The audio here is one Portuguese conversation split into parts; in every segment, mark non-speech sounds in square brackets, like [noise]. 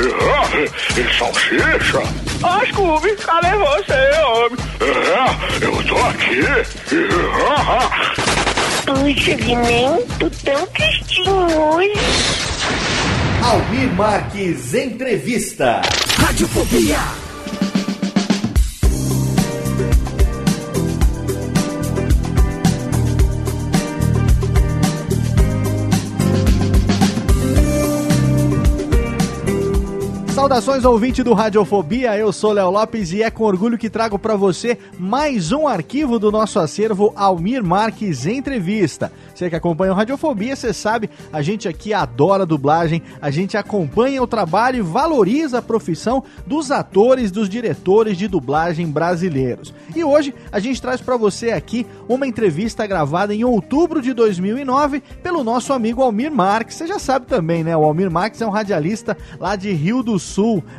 É, e salsicha? Ó, Scooby, cadê você, homem? É, eu tô aqui. Puxa, Guiné, tô tão tristinho hoje. Almir Marques Entrevista. Radiofobia. Saudações ouvinte do Radiofobia, eu sou Léo Lopes e é com orgulho que trago para você mais um arquivo do nosso acervo Almir Marques Entrevista. Você que acompanha o Radiofobia, você sabe, a gente aqui adora dublagem, a gente acompanha o trabalho e valoriza a profissão dos atores, dos diretores de dublagem brasileiros. E hoje a gente traz para você aqui uma entrevista gravada em outubro de 2009 pelo nosso amigo Almir Marques. Você já sabe também, né? O Almir Marques é um radialista lá de Rio do Sul,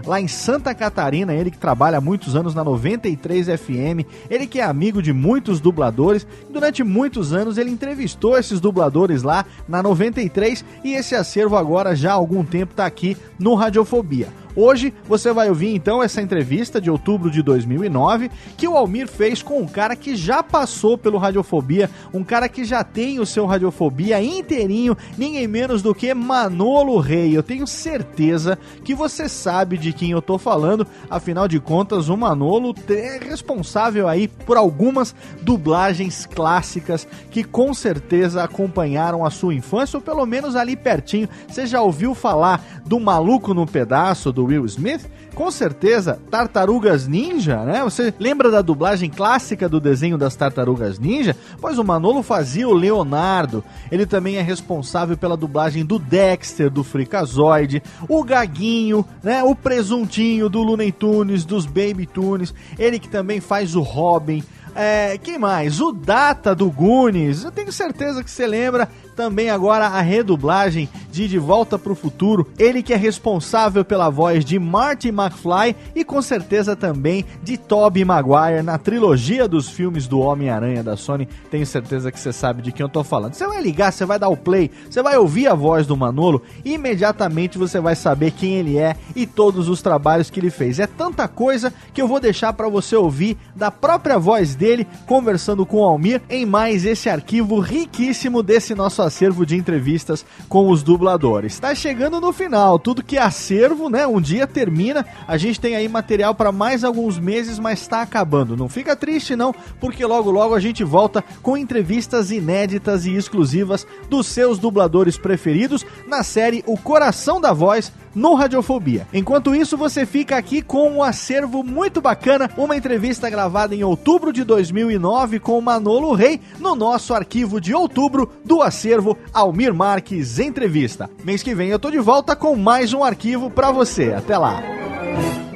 lá em Santa Catarina, ele que trabalha há muitos anos na 93 FM, ele que é amigo de muitos dubladores, durante muitos anos ele entrevistou esses dubladores lá na 93 e esse acervo agora já há algum tempo está aqui no Radiofobia. Hoje você vai ouvir então essa entrevista de outubro de 2009 que o Almir fez com um cara que já passou pelo Radiofobia, um cara que já tem o seu Radiofobia inteirinho, ninguém menos do que Manolo Rei. Eu tenho certeza que você sabe de quem eu tô falando, afinal de contas, o Manolo é responsável aí por algumas dublagens clássicas que com certeza acompanharam a sua infância ou pelo menos ali pertinho. Você já ouviu falar do Maluco no Pedaço do Will Smith? Com certeza, Tartarugas Ninja, né? Você lembra da dublagem clássica do desenho das Tartarugas Ninja? Pois o Manolo fazia o Leonardo. Ele também é responsável pela dublagem do Dexter, do Freakazoid, o Gaguinho, né? O Presuntinho do Looney Tunes, dos Baby Tunes. Ele que também faz o Robin. É, quem mais? O Data do Goonies. Eu tenho certeza que você lembra também agora a redublagem de De Volta para o Futuro. Ele que é responsável pela voz de Marty McFly e com certeza também de Tobey Maguire na trilogia dos filmes do Homem-Aranha da Sony. Tenho certeza que você sabe de quem eu tô falando. Você vai ligar, você vai dar o play, você vai ouvir a voz do Manolo e imediatamente você vai saber quem ele é e todos os trabalhos que ele fez. É tanta coisa que eu vou deixar para você ouvir da própria voz dele conversando com o Almir em mais esse arquivo riquíssimo desse nosso acervo de entrevistas com os dubladores. Está chegando no final, tudo que é acervo, né? Um dia termina. A gente tem aí material para mais alguns meses, mas está acabando. Não fica triste não, porque logo logo a gente volta com entrevistas inéditas e exclusivas dos seus dubladores preferidos na série O Coração da Voz no Radiofobia. Enquanto isso, você fica aqui com um acervo muito bacana, uma entrevista gravada em outubro de 2009 com o Manolo Rei no nosso arquivo de outubro do acervo Almir Marques Entrevista. Mês que vem eu tô de volta com mais um arquivo para você. Até lá.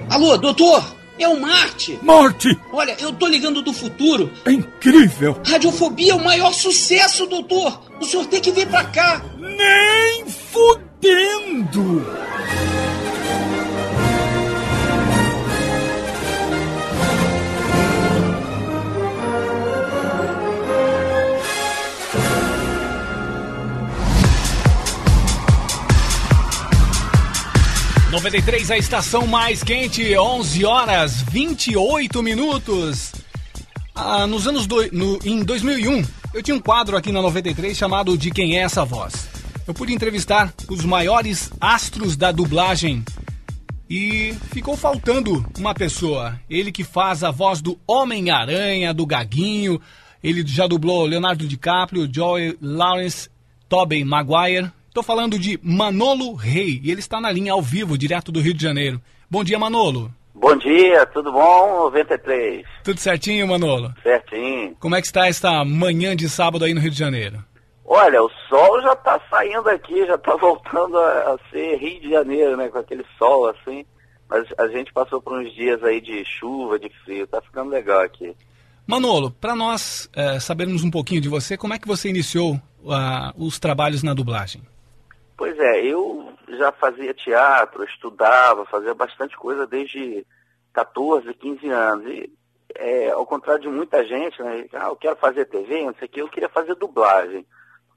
Alô, doutor? É o Marte! Marte! Olha, eu tô ligando do futuro. É incrível! Radiofobia é o maior sucesso, doutor! O senhor tem que vir pra cá! Nem entendo! Noventa e três a estação mais quente, onze horas vinte e oito minutos. Ah, nos anos do, no, em 2001, eu tinha um quadro aqui na 93 chamado De Quem é essa voz? Eu pude entrevistar os maiores astros da dublagem e ficou faltando uma pessoa. Ele que faz a voz do Homem-Aranha, do Gaguinho. Ele já dublou Leonardo DiCaprio, Joey Lawrence, Tobey Maguire. Estou falando de Manolo Rei e ele está na linha ao vivo, direto do Rio de Janeiro. Bom dia, Manolo. Bom dia, tudo bom? 93. Tudo certinho, Manolo? Certinho. Como é que está esta manhã de sábado aí no Rio de Janeiro? Olha, o sol já está saindo aqui, já está [laughs] voltando a, a, ser Rio de Janeiro, né? Com aquele sol assim. Mas a gente passou por uns dias aí de chuva, de frio, tá ficando legal aqui. Manolo, para nós é, sabermos um pouquinho de você, como é que você iniciou uh, os trabalhos na dublagem? Pois é, eu já fazia teatro, estudava, fazia bastante coisa desde 14, 15 anos. E, é, ao contrário de muita gente, né? Ah, eu quero fazer TV, não sei o que, eu queria fazer dublagem.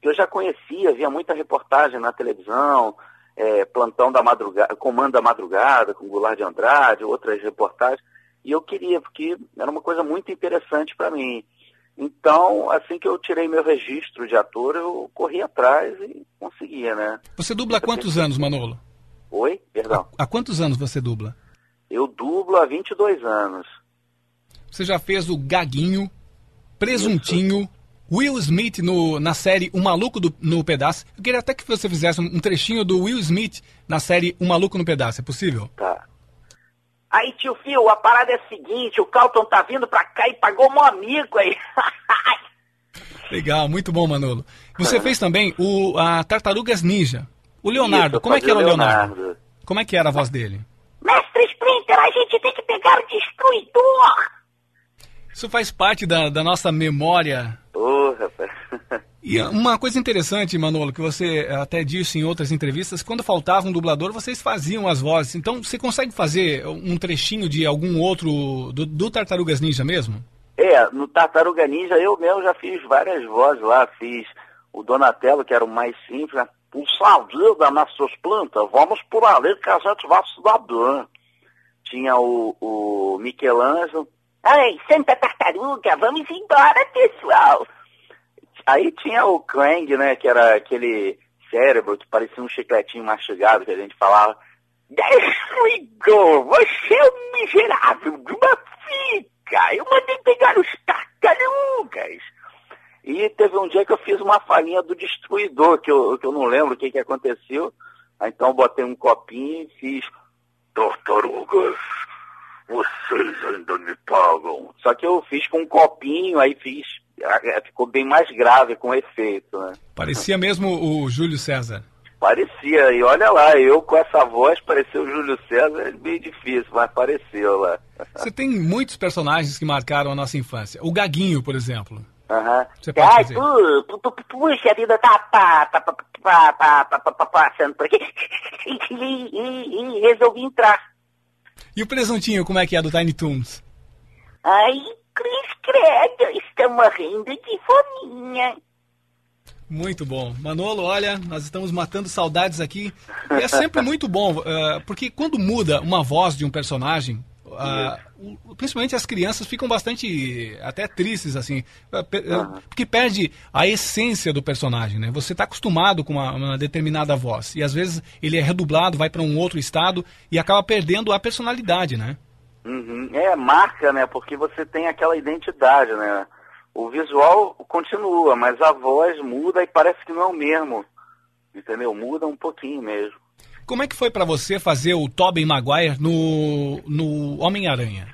Eu já conhecia, via muita reportagem na televisão, é, Plantão da Madrugada, Comando da Madrugada, com Goulart de Andrade, outras reportagens. E eu queria, porque era uma coisa muito interessante para mim. Então, assim que eu tirei meu registro de ator, eu corri atrás e conseguia, né? Você dubla há quantos anos, Manolo? Oi? Perdão. Há, há quantos anos você dubla? Eu dublo há 22 anos. Você já fez o Gaguinho, Presuntinho, Isso. Will Smith no, na série O Maluco do, no Pedaço. Eu queria até que você fizesse um trechinho do Will Smith na série O Maluco no Pedaço. É possível? Tá. Aí, tio Fio, a parada é a seguinte, o Calton tá vindo pra cá e pagou um amigo aí. [laughs] Legal, muito bom, Manolo. Você fez também o a Tartarugas Ninja. O Leonardo, Isso, como é que era o Leonardo. Leonardo? Como é que era a voz dele? Mestre Splinter, a gente tem que pegar o destruidor! Isso faz parte da, da nossa memória. Ô, oh, rapaz. [laughs] E uma coisa interessante, Manolo, que você até disse em outras entrevistas, quando faltava um dublador, vocês faziam as vozes. Então, você consegue fazer um trechinho de algum outro, do, do Tartarugas Ninja mesmo? É, no Tartaruga Ninja eu mesmo já fiz várias vozes lá. Fiz o Donatello, que era o mais simples. Né? Puxa vida nessas plantas, vamos por ali que a gente vai se dar bem. Tinha o, o Michelangelo. Ai, Santa Tartaruga, vamos embora, pessoal. Aí tinha o Krang, né, que era aquele cérebro que parecia um chicletinho mastigado que a gente falava. Desligou, você é um miserável de uma fica. Eu mandei pegar os tartarugas. E teve um dia que eu fiz uma falinha do destruidor, que eu, que eu não lembro o que, que aconteceu. Aí, então botei um copinho e fiz. Tartarugas, vocês ainda me pagam. Só que eu fiz com um copinho, aí fiz. Eh, eh, ficou bem mais grave com efeito, né? Parecia mesmo o Júlio César. Parecia, e olha lá, eu com essa voz, pareceu o Júlio César, é meio difícil, mas pareceu lá. [laughs] Você tem muitos personagens que marcaram a nossa infância. O Gaguinho, por exemplo. Aham. Você pode fazer. Puxa vida, tá passando por aqui. [laughs] E resolvi entrar. E o presuntinho, como é que é do Tiny Toons? Ai, Cris Credo, estou morrendo de fominha. Muito bom. Manolo, olha, nós estamos matando saudades aqui. E é sempre muito bom, eh, porque quando muda uma voz de um personagem, ah, o- principalmente as crianças ficam bastante até tristes, assim, pe- eh, porque perde a essência do personagem, né? Você está acostumado com uma, uma determinada voz, e às vezes ele é redublado, vai para um outro estado e acaba perdendo a personalidade, né? Uhum. É, marca, né? Porque você tem aquela identidade, né? O visual continua, mas a voz muda e parece que não é o mesmo. Entendeu? Muda um pouquinho mesmo. Como é que foi para você fazer o Tobey Maguire no, no Homem-Aranha?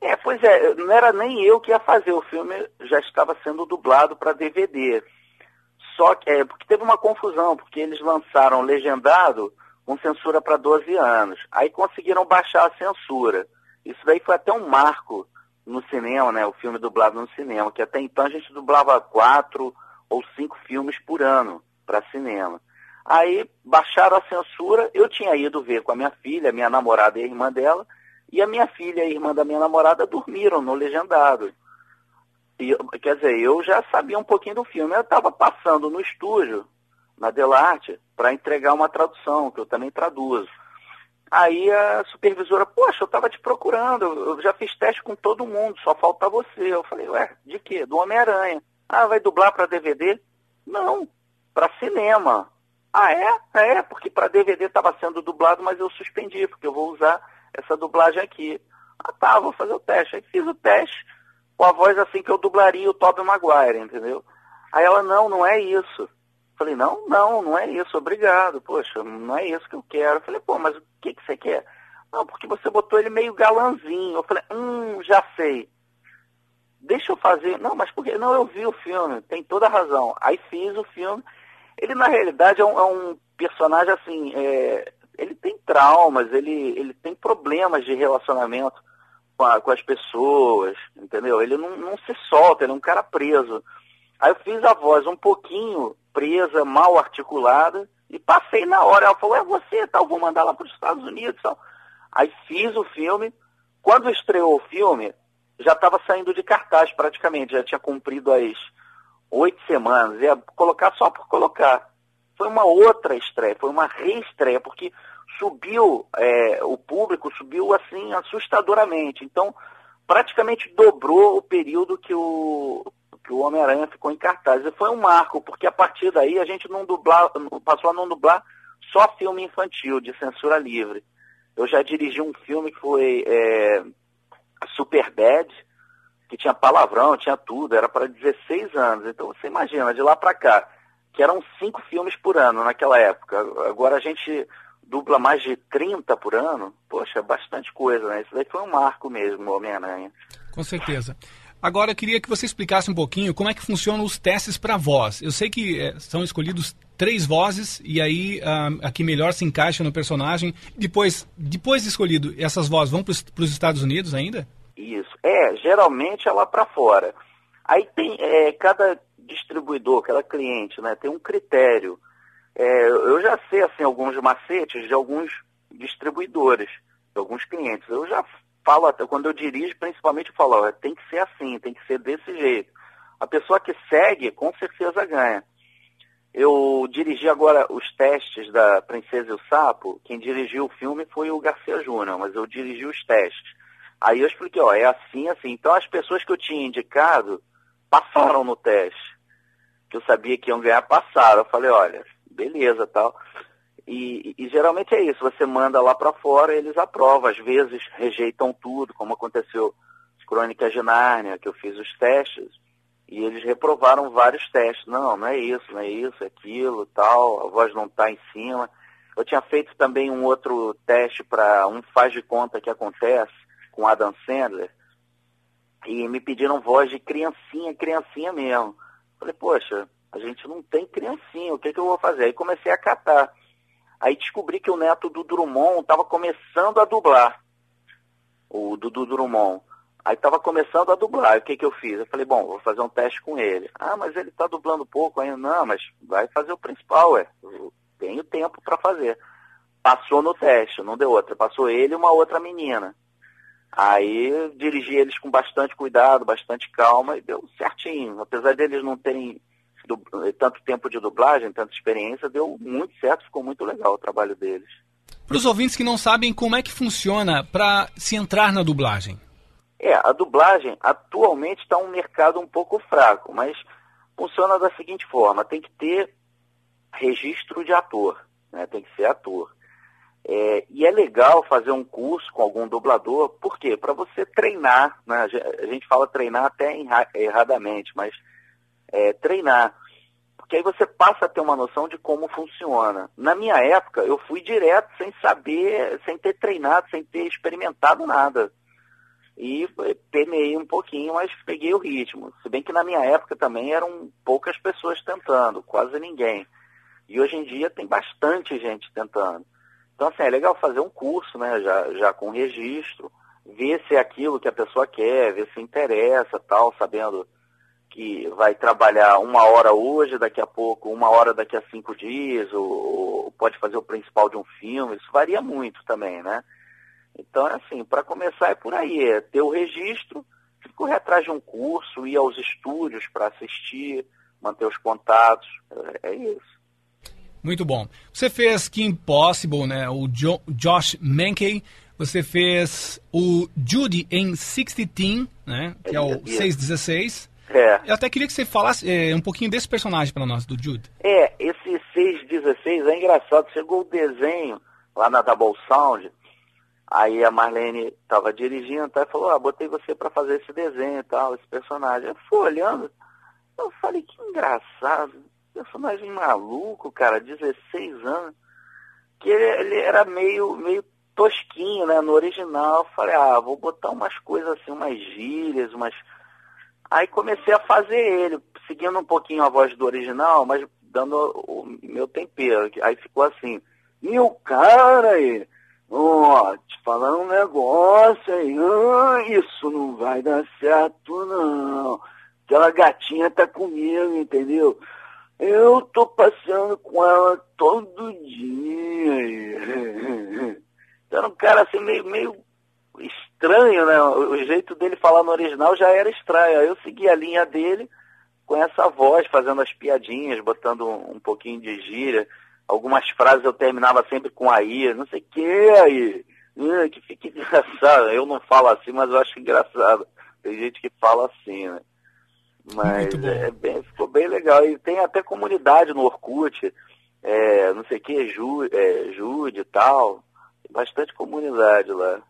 É, pois é, não era nem eu que ia fazer, o filme já estava sendo dublado para DVD. Só que, é, porque teve uma confusão, porque eles lançaram legendado com censura para 12 anos. Aí conseguiram baixar a censura. Isso daí foi até um marco no cinema, né? O filme dublado no cinema, que até então a gente dublava quatro ou cinco filmes por ano para cinema. Aí baixaram a censura, eu tinha ido ver com a minha filha, minha namorada e a irmã dela, e a minha filha e a irmã da minha namorada dormiram no legendado. E, quer dizer, eu já sabia um pouquinho do filme. Eu estava passando no estúdio, na Delarte, para entregar uma tradução, que eu também traduzo. Aí a supervisora, poxa, eu tava te procurando, eu já fiz teste com todo mundo, só falta você. Eu falei, ué, de quê? Do Homem-Aranha. Ah, vai dublar para DVD? Não, para cinema. Ah, é? É, porque para DVD estava sendo dublado, mas eu suspendi, porque eu vou usar essa dublagem aqui. Ah, tá, vou fazer o teste. Aí fiz o teste com a voz assim que eu dublaria o Tobey Maguire, entendeu? Aí ela, não, não é isso. Falei, não, não, não é isso, obrigado. Poxa, não é isso que eu quero. Falei, pô, mas o que, que você quer? Não, porque você botou ele meio galanzinho. Eu falei, hum, já sei. Deixa eu fazer. Não, mas por que? Não, eu vi o filme, tem toda a razão. Aí fiz o filme. Ele, na realidade, é um, é um personagem assim, é, ele tem traumas, ele, ele tem problemas de relacionamento com, a, com as pessoas, entendeu? Ele não, não se solta, ele é um cara preso. Aí eu fiz a voz um pouquinho presa, mal articulada, e passei na hora. Ela falou, é você, tal, vou mandar lá para os Estados Unidos. Tal. Aí fiz o filme. Quando estreou o filme, já estava saindo de cartaz praticamente, já tinha cumprido as oito semanas. Ia colocar só por colocar. Foi uma outra estreia, foi uma reestreia, porque subiu, é, o público subiu assim assustadoramente. Então, praticamente dobrou o período que o, que o Homem-Aranha ficou em cartaz. E foi um marco, porque a partir daí a gente não dublar, passou a não dublar só filme infantil, de censura livre. Eu já dirigi um filme que foi é, Super Bad, que tinha palavrão, tinha tudo, era para 16 anos. Então você imagina, de lá para cá, que eram cinco filmes por ano naquela época. Agora a gente dubla mais de 30 por ano. Poxa, é bastante coisa, né? Isso daí foi um marco mesmo, Homem-Aranha. Com certeza. Agora eu queria que você explicasse um pouquinho como é que funcionam os testes para voz. Eu sei que é, são escolhidos três vozes e aí ah, a que melhor se encaixa no personagem. Depois, depois de escolhido, essas vozes vão para os Estados Unidos ainda? Isso. É, geralmente é lá para fora. Aí tem é, cada distribuidor, cada cliente, né, tem um critério. É, eu já sei assim alguns macetes de alguns distribuidores, de alguns clientes. Eu já falo, quando eu dirijo, principalmente eu falo, ó, tem que ser assim, tem que ser desse jeito. A pessoa que segue, com certeza ganha. Eu dirigi agora os testes da Princesa e o Sapo. Quem dirigiu o filme foi o Garcia Júnior, mas eu dirigi os testes. Aí eu expliquei, ó, é assim, assim. Então as pessoas que eu tinha indicado passaram no teste. Que eu sabia que iam ganhar, passaram. Eu falei, olha, beleza, tal. E, e, geralmente é isso, você manda lá para fora, eles aprovam, às vezes rejeitam tudo, como aconteceu Crônicas de Nárnia, que eu fiz os testes, e eles reprovaram vários testes. Não, não é isso, não é isso, é aquilo, tal, a voz não está em cima. Eu tinha feito também um outro teste para um faz de conta que acontece com Adam Sandler, e me pediram voz de criancinha, criancinha mesmo. Falei, poxa, a gente não tem criancinha, o que, que eu vou fazer? Aí comecei a catar. Aí descobri que o neto do Drummond estava começando a dublar. O Dudu Drummond. Aí estava começando a dublar. o que, que eu fiz? Eu falei, bom, vou fazer um teste com ele. Ah, mas ele está dublando pouco ainda. Não, mas vai fazer o principal, ué. Eu tenho tempo para fazer. Passou no teste, não deu outra. Passou ele e uma outra menina. Aí dirigi eles com bastante cuidado, bastante calma e deu certinho. Apesar deles não terem tanto tempo de dublagem, tanta experiência, deu muito certo, ficou muito legal o trabalho deles. Para os ouvintes que não sabem como é que funciona para se entrar na dublagem. É, a dublagem atualmente está um mercado um pouco fraco, mas funciona da seguinte forma: tem que ter registro de ator, né? tem que ser ator. É, e é legal fazer um curso com algum dublador, por quê? Para você treinar, né? a gente fala treinar até erradamente, mas é, treinar. Porque aí você passa a ter uma noção de como funciona. Na minha época, eu fui direto sem saber, sem ter treinado, sem ter experimentado nada. E penei um pouquinho, mas peguei o ritmo. Se bem que na minha época também eram poucas pessoas tentando, quase ninguém. E hoje em dia tem bastante gente tentando. Então, assim, é legal fazer um curso, né, já, já com registro, ver se é aquilo que a pessoa quer, ver se interessa, tal, sabendo que vai trabalhar uma hora hoje, daqui a pouco, uma hora daqui a cinco dias, ou, ou pode fazer o principal de um filme, isso varia muito também, né? Então, é assim, para começar é por aí, é ter o registro, correr atrás de um curso, ir aos estúdios para assistir, manter os contatos, é, é isso. Muito bom. Você fez Kim Possible, né? O jo Josh Mankey. Você fez o Judy em 60 Teen, né? Que é o 616. É. Eu até queria que você falasse é, um pouquinho desse personagem para nós, do Jude. É, esse 616 é engraçado. Chegou o desenho lá na Double Sound. Aí a Marlene estava dirigindo tá, e falou, ah, botei você para fazer esse desenho e tal, esse personagem. Eu fui olhando, eu falei, que engraçado, personagem maluco, cara, 16 anos. Que ele, ele era meio, meio tosquinho, né, no original. Eu falei, ah, vou botar umas coisas assim, umas gírias, umas... Aí comecei a fazer ele, seguindo um pouquinho a voz do original, mas dando o meu tempero. Aí ficou assim, meu cara aí Ó, te falando um negócio aí, ah, isso não vai dar certo não. Aquela gatinha tá comigo, entendeu? Eu tô passeando com ela todo dia. Era um cara assim meio, meio estranho, né? O jeito dele falar no original já era estranho. Aí eu segui a linha dele com essa voz, fazendo as piadinhas, botando um, pouquinho de gíria. Algumas frases eu terminava sempre com aí, não sei o que aí. Que fica engraçado. Eu não falo assim, mas eu acho engraçado. Tem gente que fala assim, né? Mas é bem, ficou bem legal. E tem até comunidade no Orkut, é, não sei o que, Ju, é, Jude e tal. Tem bastante comunidade lá.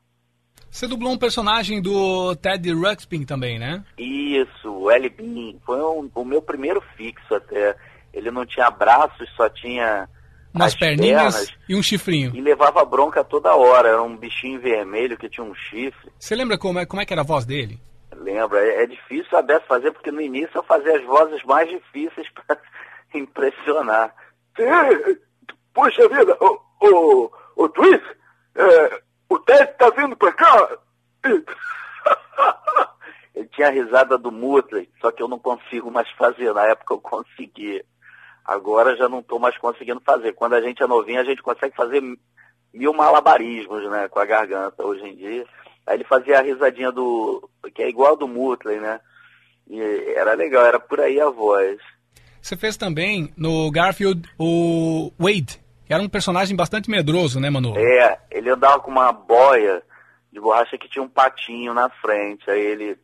Você dublou um personagem do Ted Ruxpin também, né? Isso, o L. Bean. Foi um, o meu primeiro fixo até. Ele não tinha braços, só tinha umas perninhas pernas, e um chifrinho. E levava bronca toda hora, era um bichinho vermelho que tinha um chifre. Você lembra como é, como é que era a voz dele? Lembra, é, é difícil saber fazer, porque no início eu fazia as vozes mais difíceis [laughs] para impressionar. Puxa vida, o, o, o Twist, é, o Ted tá vindo pra cá? [laughs] Ele tinha a risada do Mutley, só que eu não consigo mais fazer, na época eu conseguia. Agora já não estou mais conseguindo fazer. Quando a gente é novinho, a gente consegue fazer mil malabarismos, né, com a garganta hoje em dia. Aí ele fazia a risadinha do. que é igual do Mutley, né? E era legal, era por aí a voz. Você fez também no Garfield o Wade, que era um personagem bastante medroso, né, Manu? É, ele andava com uma boia de borracha que tinha um patinho na frente. Aí ele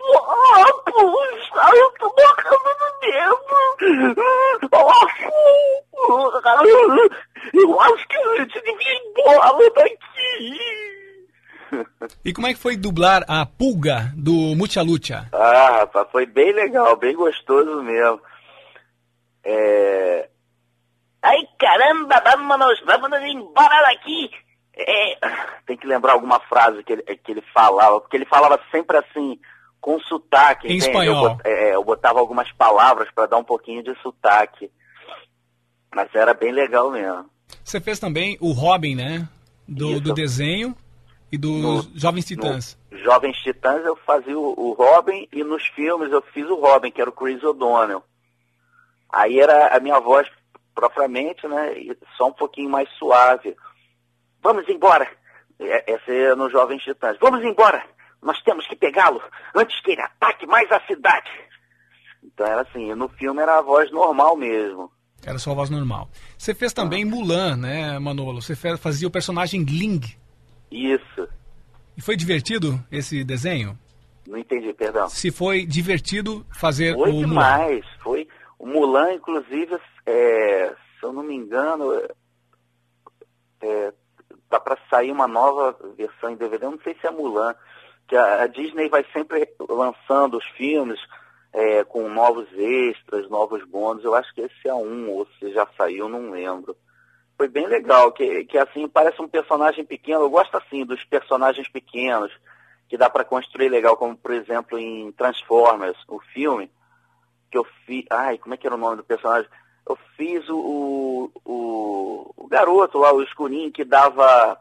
ah, puxa, eu tô morrendo de medo. Eu acho que a gente devia ir embora daqui. E como é que foi dublar a pulga do Mucha Lucha? Ah, rapaz, foi bem legal, bem gostoso mesmo. É... Ai, caramba, vamos, vamos embora daqui. É... Tem que lembrar alguma frase que ele, que ele falava, porque ele falava sempre assim, com sotaque. Em entende? espanhol. Eu, é, eu botava algumas palavras para dar um pouquinho de sotaque. Mas era bem legal mesmo. Você fez também o Robin, né? Do, do desenho e dos no, Jovens Titãs. Jovens Titãs eu fazia o, o, Robin e nos filmes eu fiz o Robin, que era o Chris O'Donnell. Aí era a minha voz propriamente, né? Só um pouquinho mais suave. Vamos embora! Essa é no Jovens Titãs. Vamos embora! Nós temos que pegá-lo antes que ele ataque mais a cidade. Então era assim, no filme era a voz normal mesmo. Era só a voz normal. Você fez também Mulan, né, Manolo? Você fazia o personagem Ling. Isso. E foi divertido esse desenho? Não entendi, perdão. Se foi divertido fazer foi o demais, Mulan. Foi O Mulan, inclusive, é, se eu não me engano, é, tá para sair uma nova versão em DVD. Eu não sei se é Mulan que a, a Disney vai sempre lançando os filmes é, com novos extras, novos bônus. Eu acho que esse é um, ou se já saiu, não lembro. Foi bem legal, que, que assim parece um personagem pequeno. Eu gosto assim dos personagens pequenos, que dá para construir legal, como por exemplo em Transformers, o filme, que eu fiz. Ai, como é que era o nome do personagem? Eu fiz o, o, o garoto lá, o escurinho, que dava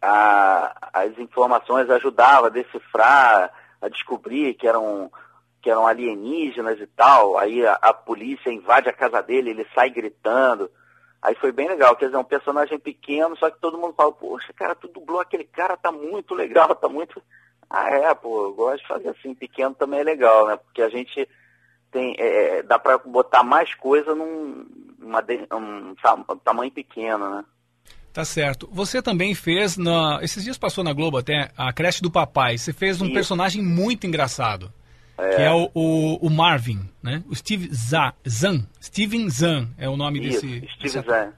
a, as informações, ajudava a decifrar, a descobrir que eram, que eram alienígenas e tal. Aí a, a polícia invade a casa dele, ele sai gritando. Aí foi bem legal, quer dizer, um personagem pequeno, só que todo mundo fala, poxa, cara, tu dublou aquele cara, tá muito legal, tá muito. Ah, é, pô, eu gosto de fazer assim, pequeno também é legal, né? Porque a gente tem. É, é dá pra botar mais coisa num, uma um, um tamanho pequeno, né? Tá certo. Você também fez, na, esses dias passou na Globo até, a creche do papai. Você fez um Isso. personagem muito engraçado. É. Que é o, o, o Marvin, né? O Steve Za, Zan. Steven Zan é o nome Isso, desse. Steve desse Zahn.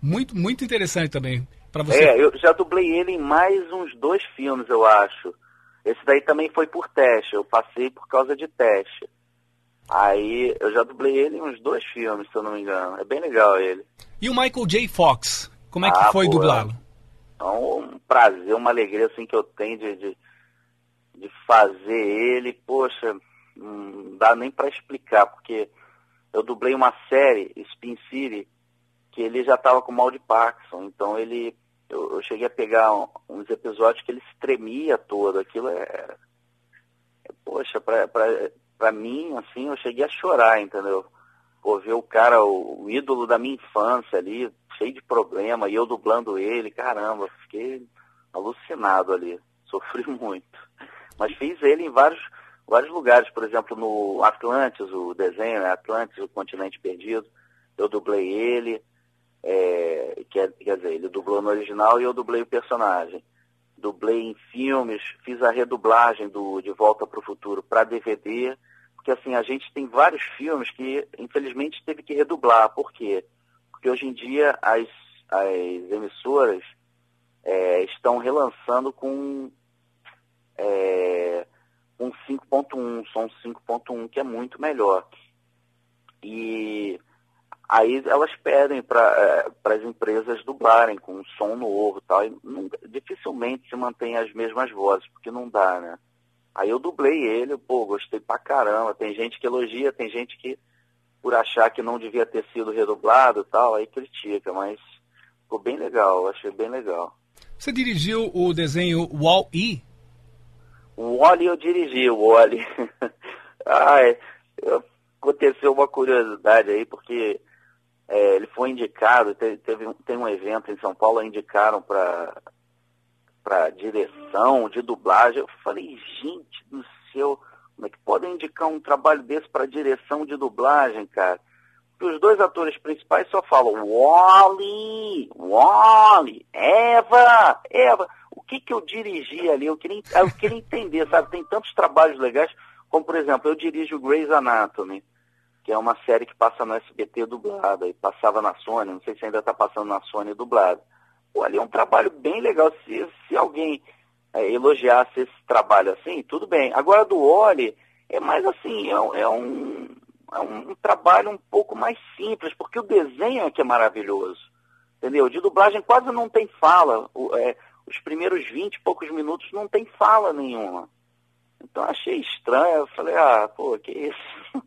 Muito, muito interessante também. Para você. É, eu já dublei ele em mais uns dois filmes, eu acho. Esse daí também foi por teste, eu passei por causa de teste. Aí eu já dublei ele em uns dois filmes, se eu não me engano. É bem legal ele. E o Michael J. Fox? Como é que Ah, foi dublá-lo? É um prazer, uma alegria assim que eu tenho de, de, de fazer ele. Poxa, não dá nem pra explicar, porque eu dublei uma série, Spin City, que ele já tava com mal de Parkinson. Então ele. Eu, eu cheguei a pegar uns episódios que ele se tremia todo. Aquilo é. é, poxa, pra mim, assim, eu cheguei a chorar, entendeu? Pô, ver o cara, o, o ídolo da minha infância ali, cheio de problema, e eu dublando ele, caramba, fiquei alucinado ali. [laughs] Sofri muito. Mas fiz ele em vários, vários lugares, por exemplo, no Atlantis, o desenho, né? Atlantis, o continente perdido. Eu dublei ele, é, quer, quer dizer, ele dublou no original e eu dublei o personagem. Dublei em filmes, fiz a redublagem do De Volta para o Futuro para DVD, porque assim, a gente tem vários filmes que infelizmente teve que redublar. Por quê? Porque hoje em dia as, as emissoras é, estão relançando com é, um 5.1, som 5.1, que é muito melhor. E aí elas pedem para as empresas dublarem com um som novo tal. E dificilmente se mantém as mesmas vozes, porque não dá, né? Aí eu dublei ele, pô, gostei pra caramba. Tem gente que elogia, tem gente que, por achar que não devia ter sido redublado tal, aí critica, mas ficou bem legal, achei bem legal. Você dirigiu o desenho Wall-E? O Wally eu dirigi, o Wally. [laughs] Ai, eu- aconteceu uma curiosidade aí, porque é, ele foi indicado, te- teve, um- tem um evento em São Paulo, indicaram para para direção de dublagem. Eu falei, gente do céu, como é que podem indicar um trabalho desse para direção de dublagem, cara? Porque os dois atores principais só falam Wally, Wally, Eva, Eva. O que que eu dirigi ali? Eu queria, eu queria entender, sabe? Tem tantos trabalhos legais, como por exemplo, eu dirijo Grey's Anatomy, que é uma série que passa no SBT dublada e passava na Sony, não sei se ainda está passando na Sony dublada. Pô, ali é um trabalho bem legal. Se, se alguém é, elogiasse esse trabalho assim, tudo bem. Agora do Oli é mais assim, é, um- é um, é um trabalho um pouco mais simples, porque o desenho é que é maravilhoso. Entendeu? De dublagem quase não tem fala. O- é, os primeiros 20 e poucos minutos não tem fala nenhuma. Então achei estranho, eu falei, ah, pô, que isso? [laughs]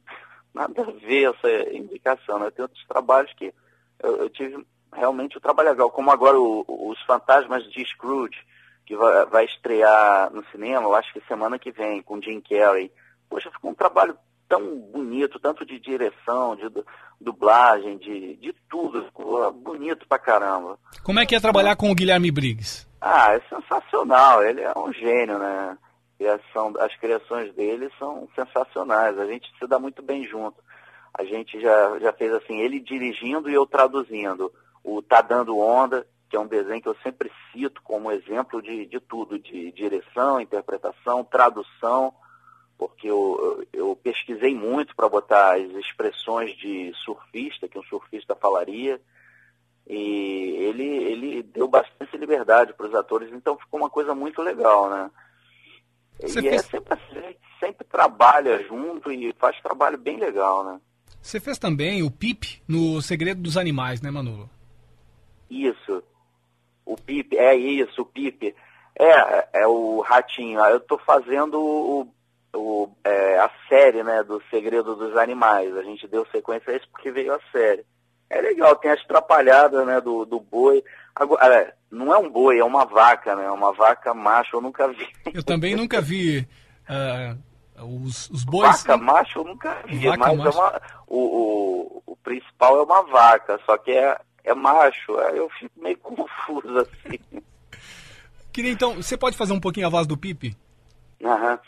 Nada a ver essa indicação, né? Tem outros trabalhos que eu, eu tive realmente o trabalho legal, como agora o- Os Fantasmas de Scrooge, que vai, vai estrear no cinema, eu acho que semana que vem, com Jim Carrey. Poxa, ficou um trabalho tão bonito, tanto de direção, de du- dublagem, de, de tudo, ficou bonito pra caramba. Como é que é trabalhar com o Guilherme Briggs? Ah, é sensacional, ele é um gênio, né? Criação, as criações dele são sensacionais, a gente se dá muito bem junto. A gente já, já fez assim, ele dirigindo e eu traduzindo. O Tá Dando Onda, que é um desenho que eu sempre cito como exemplo de, de tudo, de direção, interpretação, tradução, porque eu, eu eu pesquisei muito para botar as expressões de surfista, que um surfista falaria, e ele, ele deu bastante liberdade para os atores, então ficou uma coisa muito legal, né? Você e é fez- sempre assim, a gente sempre trabalha junto e faz trabalho bem legal, né? Você fez também o Pip no Segredo dos Animais, né, Manolo? Isso. O Pipe, é isso, o Pipe. É, é o ratinho. Ah, Eu estou fazendo o, o, é, a série, né, do Segredo dos Animais. A gente deu sequência a isso porque veio a série. É legal, tem as trapalhadas, né, do, do boi. Agora, é, não é um boi, é uma vaca, né? Uma vaca macho, eu nunca vi. Eu também nunca vi ah, os, os bois. Vaca macho eu nunca vi, Vaca mas macho. é uma, o, o, o principal é uma vaca, só que é, é macho. Aí eu fico meio [laughs] confuso assim. Queria então, você pode fazer um pouquinho a voz do Pip? Aham.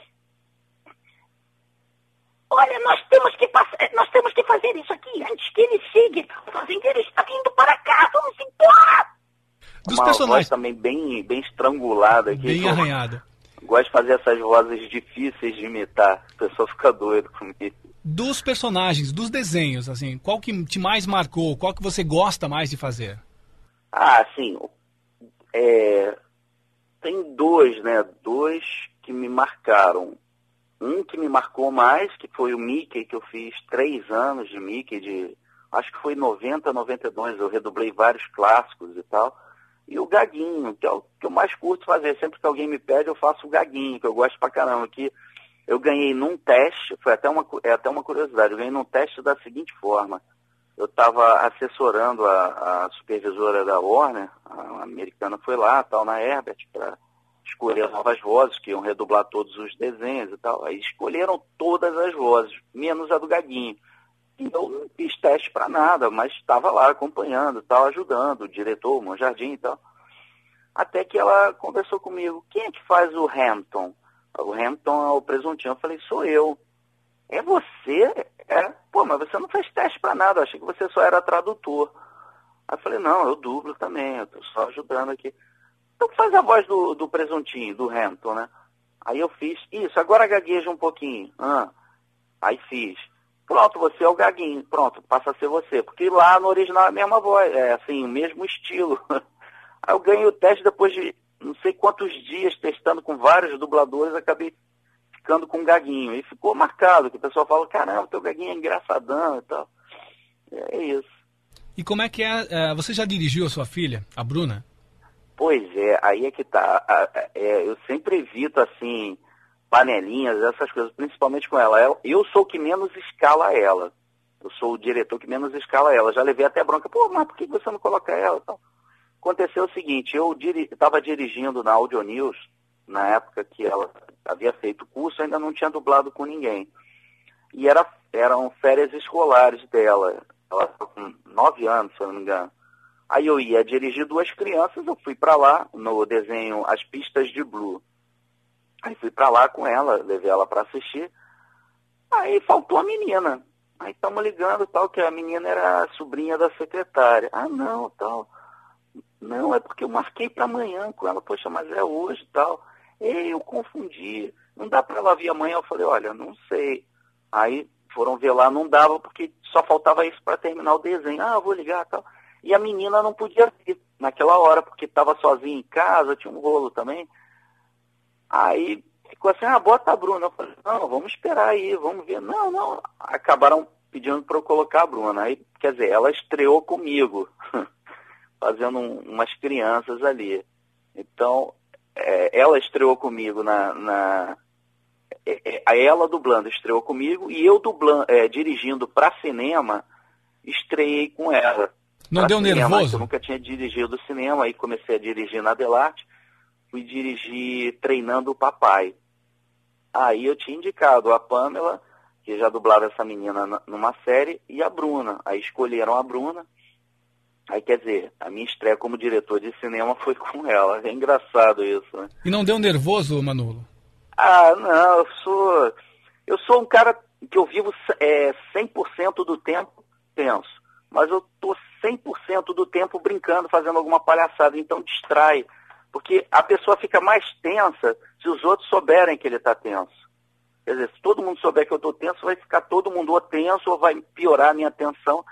Olha, nós temos que passar. é, nós temos que fazer isso aqui antes que ele chegue. O fazendeiro está vindo para cá, vamos embora! Dos uma personagens. voz também bem, bem estrangulada aqui. Bem arranhada. Gosto de fazer essas vozes difíceis de imitar. A pessoa fica doida comigo. Dos personagens, dos desenhos, assim, qual que te mais marcou? Qual que você gosta mais de fazer? Ah, sim. É, tem dois, né? Dois que me marcaram. Um que me marcou mais, que foi o Mickey, que eu fiz três anos de Mickey, de acho que foi 90, 92, eu redublei vários clássicos e tal. E o Gaguinho, que é o que eu mais curto fazer. Sempre que alguém me pede, eu faço o Gaguinho, que eu gosto pra caramba. Que eu ganhei num teste, foi até uma, é até uma curiosidade, eu ganhei num teste da seguinte forma. Eu estava assessorando a, a supervisora da Warner, a americana foi lá, tal, na Herbert, para escolher novas vozes, que iam redublar todos os desenhos e tal. Aí escolheram todas as vozes, menos a do Gaguinho. E eu não fiz teste para nada, mas estava lá acompanhando, tal, ajudando, o diretor, o Monjardim e tal. Até que ela conversou comigo, quem é que faz o Hampton? O Hampton é o presuntinho. Eu falei, sou eu. É você? É. Pô, mas você não fez teste para nada, eu achei que você só era tradutor. Aí eu falei, não, eu dublo também, eu tô só ajudando aqui. Então faz a voz do, do presuntinho, do Hampton, né? Aí eu fiz, isso, agora gagueja um pouquinho. Ah. Aí fiz. Pronto, você é o gaguinho. Pronto, passa a ser você. Porque lá no original é a mesma voz, é assim, o mesmo estilo. [laughs] Aí eu ganhei o teste depois de não sei quantos dias testando com vários dubladores, acabei ficando com o gaguinho. E ficou marcado, que o pessoal fala, caramba, teu gaguinho é engraçadão e tal. É isso. E como é que é, é, Você já dirigiu a sua filha, a Bruna? Pois é, aí é que tá. É, eu sempre evito, assim, panelinhas, essas coisas, principalmente com ela. Eu, sou o que menos escala ela. Eu sou o diretor que menos escala ela. Já levei até bronca, pô, mas por que você não coloca ela? e tal? Aconteceu o seguinte, eu estava dirigindo na Audio News, na época que ela havia feito o curso, ainda não tinha dublado com ninguém. E era, eram férias escolares dela. Ela estava com nove anos, se eu não me engano. Aí eu ia dirigir duas crianças, eu fui para lá no desenho As Pistas de Blue. Aí fui para lá com ela, levei ela para assistir. Aí faltou a menina. Aí estamos ligando tal, que a menina era a sobrinha da secretária. Ah, não, tal. Não, é porque eu marquei para amanhã com ela. Poxa, mas é hoje tal. Ei, eu confundi. Não dá para ela vir amanhã. Eu falei, olha, não sei. Aí foram ver lá, não dava, porque só faltava isso para terminar o desenho. Ah, eu vou ligar tal. E a menina não podia vir naquela hora, porque estava sozinha em casa, tinha um rolo também. Aí ficou assim, ah, bota a Bruna. Eu falei, não, vamos esperar aí, vamos ver. Não, não. Acabaram pedindo para eu colocar a Bruna. Aí, quer dizer, ela estreou comigo, [laughs] fazendo um- umas crianças ali. Então, é, ela estreou comigo na. na é, é, ela dublando estreou comigo e eu dublando, é, dirigindo para cinema, estreiei com ela. Não deu cinema, nervoso? Eu nunca tinha dirigido cinema, aí comecei a dirigir na Delarte, fui dirigir treinando o papai. Aí eu tinha indicado a Pamela, que já dublava essa menina na- numa série, e a Bruna. Aí escolheram a Bruna. Aí quer dizer, a minha estreia como diretor de cinema foi com ela. É engraçado isso, né? E não deu nervoso, Manolo? Ah, não, eu sou. Eu sou um cara que eu vivo é, 100% do tempo tenso. Mas eu tô 100% do tempo brincando, fazendo alguma palhaçada. Então distrai. Porque a pessoa fica mais tensa se os outros souberem que ele está tenso. Quer dizer, se todo mundo souber que eu estou tenso, vai ficar todo mundo ou tenso ou vai piorar a minha tensão.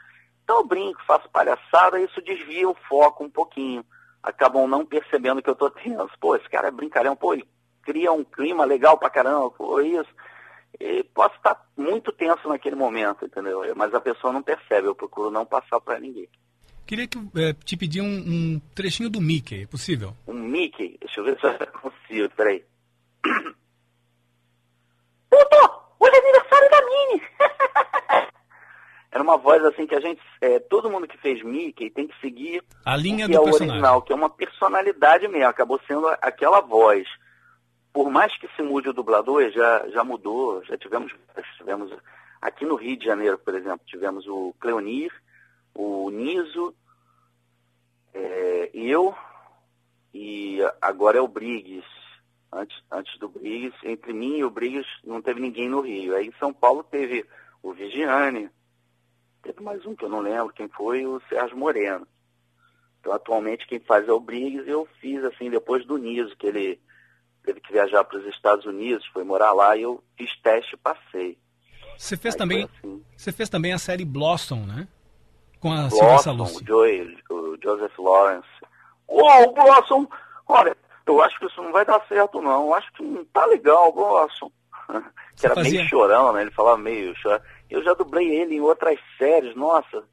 Então eu brinco, faço palhaçada isso desvia o foco um pouquinho. Acabam não percebendo que eu estou tenso. Pô, esse cara é brincalhão, pô, ele cria um clima legal pra caramba, pô, isso. E posso estar muito tenso naquele momento, entendeu? Mas a pessoa não percebe, eu procuro não passar para ninguém. Queria que, é, te pedir um, um trechinho do Mickey, é possível? Um Mickey, deixa eu ver se eu consigo, peraí. Puto, hoje é aniversário da Minnie! [laughs] Era uma voz assim que a gente, é, todo mundo que fez Mickey tem que seguir A linha o que do é o personagem. original, que é uma personalidade mesmo, acabou sendo aquela voz. Por mais que se mude o dublador, já, já mudou, já tivemos, tivemos aqui no Rio de Janeiro, por exemplo, tivemos o Cleonir, o Niso, é, eu e agora é o Briggs. Antes, antes do Briggs, entre mim e o Briggs não teve ninguém no Rio. Aí em São Paulo teve o Vigiane. Teve mais um que eu não lembro quem foi, o Sérgio Moreno. Então, atualmente, quem faz é o Briggs eu fiz, assim, depois do Niso, que ele teve que viajar para os Estados Unidos, foi morar lá e eu fiz teste e passei. Você fez, também, assim. você fez também a série Blossom, né? Com a Blossom, Salucci. o, Joey, o Joseph Lawrence. Uou, o Blossom! Olha, eu acho que isso não vai dar certo, não. Eu acho que não tá legal o Blossom. [laughs] que era fazia- meio chorão, né? Ele falava meio chorão. Eu já dublei ele em outras séries, nossa.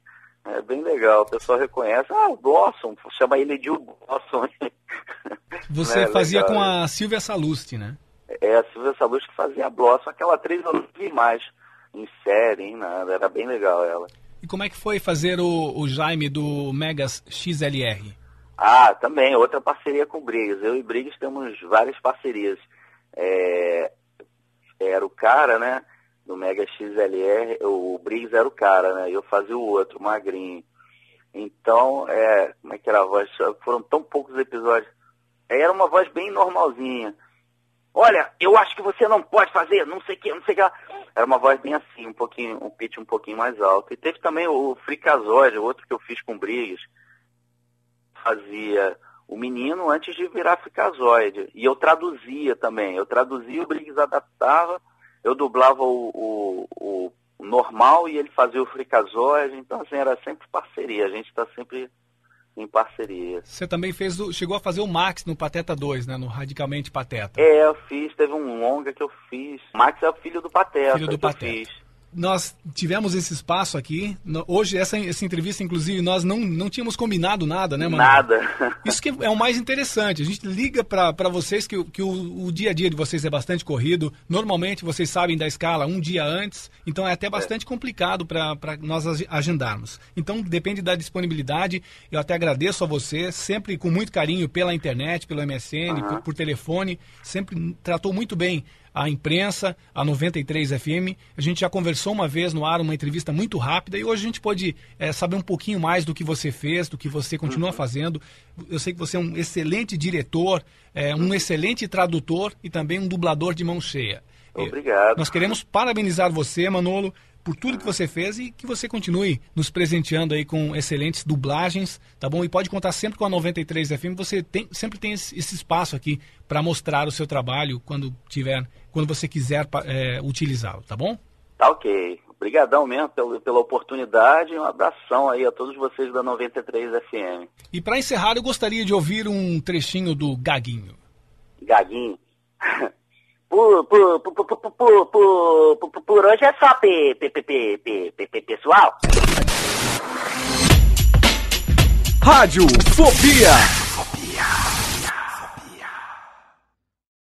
É bem legal, o pessoal reconhece. Ah, o Blossom, chama ele de o Blossom. [laughs] Você É, fazia legal, com né? a Silvia Salusti, né? É, a Silvia Salus que fazia a Blossom. Aquela atriz eu não vi mais em série, em nada. Era bem legal ela. E como é que foi fazer o, o Jaime do Megas XLR? Ah, também, outra parceria com o Briggs. Eu e Briggs temos várias parcerias. É, era o cara, né? Do Mega XLR, o Briggs era o cara, né? Eu fazia o outro, o magrinho. Então, é, como é que era a voz? Foram tão poucos episódios. Era uma voz bem normalzinha. Olha, eu acho que você não pode fazer, não sei o que, não sei o que. Era uma voz bem assim, um pouquinho, um pitch um pouquinho mais alto. E teve também o Fricazóide, outro que eu fiz com o Briggs fazia o menino antes de virar Frikazoide. E eu traduzia também. Eu traduzia, o Briggs adaptava, eu dublava o, o, o- normal e ele fazia o Frikazoide. Então, assim, era sempre parceria. A gente está sempre em parceria. Você também fez o- chegou a fazer o Max no Pateta 2, né? No Radicalmente Pateta. É, eu fiz, teve um longa que eu fiz. Max é o filho do Pateta. Filho do Pateta. Nós tivemos esse espaço aqui. Hoje, essa, essa entrevista, inclusive, nós não, não tínhamos combinado nada, né, mano? Nada. [laughs] Isso que é o mais interessante. A gente liga pra vocês que, o- que o, o dia a dia de vocês é bastante corrido. Normalmente vocês sabem da escala um dia antes, então é até bastante complicado para nós ag- agendarmos. Então depende da disponibilidade. Eu até agradeço a você, sempre com muito carinho pela internet, pelo MSN, por, por telefone. Sempre tratou muito bem a imprensa, a 93 FM. A gente já conversou uma vez no ar, uma entrevista muito rápida, e hoje a gente pode eh, saber um pouquinho mais do que você fez, do que você continua fazendo. Eu sei que você é um excelente diretor, eh, um excelente tradutor e também um dublador de mão cheia. Eh, Obrigado. Nós queremos parabenizar você, Manolo, por tudo que você fez e que você continue nos presenteando aí com excelentes dublagens, tá bom? E pode contar sempre com a 93 FM, você tem, sempre tem esse espaço aqui para mostrar o seu trabalho quando tiver, quando você quiser é, utilizá-lo, tá bom? Tá ok. Obrigadão mesmo pelo, pela oportunidade e um abração aí a todos vocês da 93 FM. E para encerrar, eu gostaria de ouvir um trechinho do Gaguinho. Gaguinho. Por, hoje é só, pe, pessoal. Rádio Fobia.